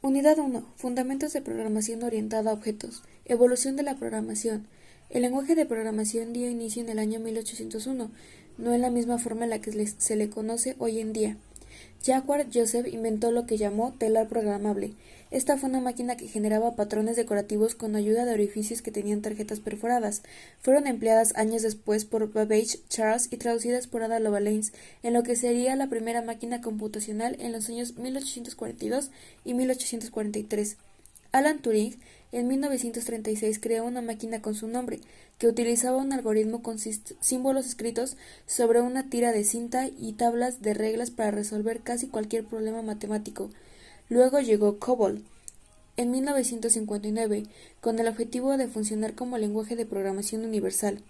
Unidad 1. Fundamentos de programación orientada a objetos. Evolución de la programación. El lenguaje de programación dio inicio en el año 1801, no en la misma forma en la que se le conoce hoy en día. Jaguar Joseph inventó lo que llamó telar programable. Esta fue una máquina que generaba patrones decorativos con ayuda de orificios que tenían tarjetas perforadas. Fueron empleadas años después por Babbage Charles y traducidas por Ada Lovelace en lo que sería la primera máquina computacional en los años 1842 y 1843. Alan Turing en 1936 creó una máquina con su nombre, que utilizaba un algoritmo con símbolos escritos sobre una tira de cinta y tablas de reglas para resolver casi cualquier problema matemático. Luego llegó COBOL en 1959, con el objetivo de funcionar como lenguaje de programación universal.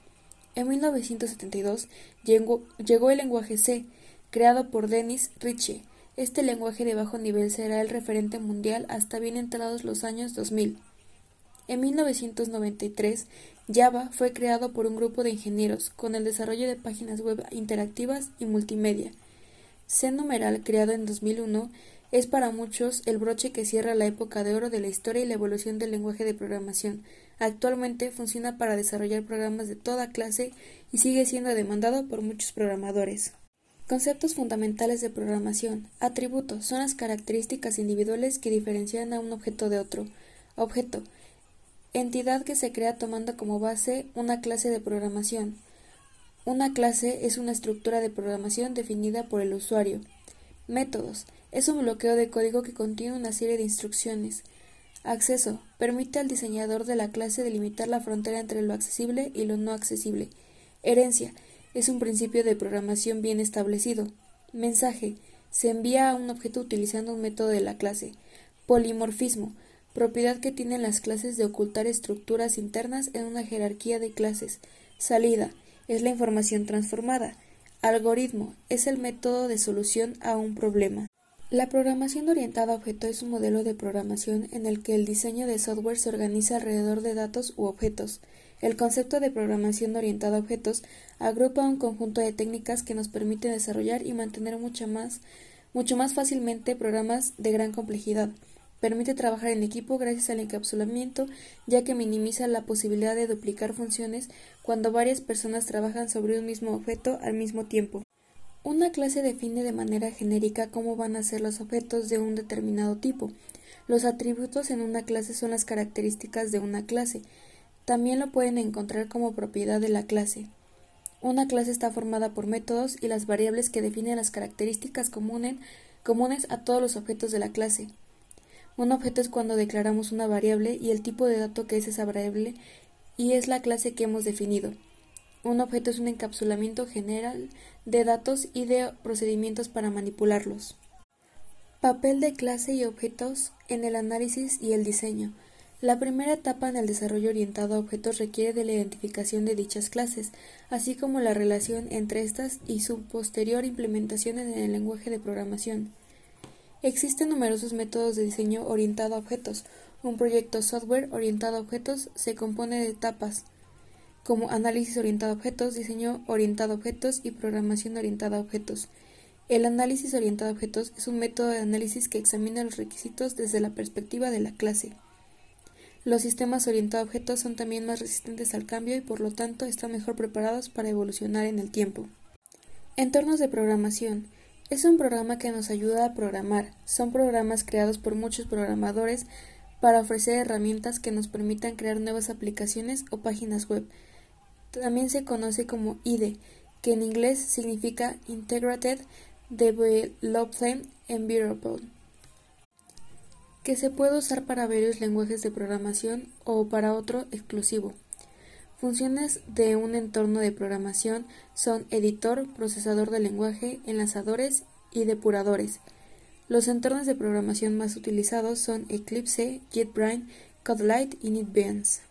En 1972 llegó, el lenguaje C, creado por Dennis Ritchie. Este lenguaje de bajo nivel será el referente mundial hasta bien entrados los años 2000. En 1993, Java fue creado por un grupo de ingenieros con el desarrollo de páginas web interactivas y multimedia. C numeral, creado en 2001, es para muchos el broche que cierra la época de oro de la historia y la evolución del lenguaje de programación. Actualmente funciona para desarrollar programas de toda clase y sigue siendo demandado por muchos programadores. Conceptos fundamentales de programación. Atributos son las características individuales que diferencian a un objeto de otro. Objeto entidad que se crea tomando como base una clase de programación. Una clase es una estructura de programación definida por el usuario. Métodos es un bloqueo de código que contiene una serie de instrucciones. Acceso permite al diseñador de la clase delimitar la frontera entre lo accesible y lo no accesible. Herencia es un principio de programación bien establecido. Mensaje se envía a un objeto utilizando un método de la clase. Polimorfismo propiedad que tienen las clases de ocultar estructuras internas en una jerarquía de clases. Salida es la información transformada. Algoritmo es el método de solución a un problema. La programación orientada a objeto es un modelo de programación en el que el diseño de software se organiza alrededor de datos u objetos. El concepto de programación orientada a objetos agrupa un conjunto de técnicas que nos permiten desarrollar y mantener más, mucho más fácilmente programas de gran complejidad. Permite trabajar en equipo gracias al encapsulamiento, ya que minimiza la posibilidad de duplicar funciones cuando varias personas trabajan sobre un mismo objeto al mismo tiempo. Una clase define de manera genérica cómo van a ser los objetos de un determinado tipo. Los atributos en una clase son las características de una clase. También lo pueden encontrar como propiedad de la clase. Una clase está formada por métodos y las variables que definen las características comunes a todos los objetos de la clase. Un objeto es cuando declaramos una variable y el tipo de dato que es esa variable y es la clase que hemos definido. Un objeto es un encapsulamiento general de datos y de procedimientos para manipularlos. Papel de clase y objetos en el análisis y el diseño. La primera etapa en el desarrollo orientado a objetos requiere de la identificación de dichas clases, así como la relación entre estas y su posterior implementación en el lenguaje de programación. Existen numerosos métodos de diseño orientado a objetos. Un proyecto software orientado a objetos se compone de etapas como análisis orientado a objetos, diseño orientado a objetos y programación orientada a objetos. El análisis orientado a objetos es un método de análisis que examina los requisitos desde la perspectiva de la clase. Los sistemas orientados a objetos son también más resistentes al cambio y por lo tanto están mejor preparados para evolucionar en el tiempo. Entornos de programación. Es un programa que nos ayuda a programar. Son programas creados por muchos programadores para ofrecer herramientas que nos permitan crear nuevas aplicaciones o páginas web. También se conoce como IDE, que en inglés significa Integrated Development Environment, que se puede usar para varios lenguajes de programación o para otro exclusivo. Funciones de un entorno de programación son editor, procesador de lenguaje, enlazadores y depuradores. Los entornos de programación más utilizados son Eclipse, JetBrains, CodeLight y NetBeans.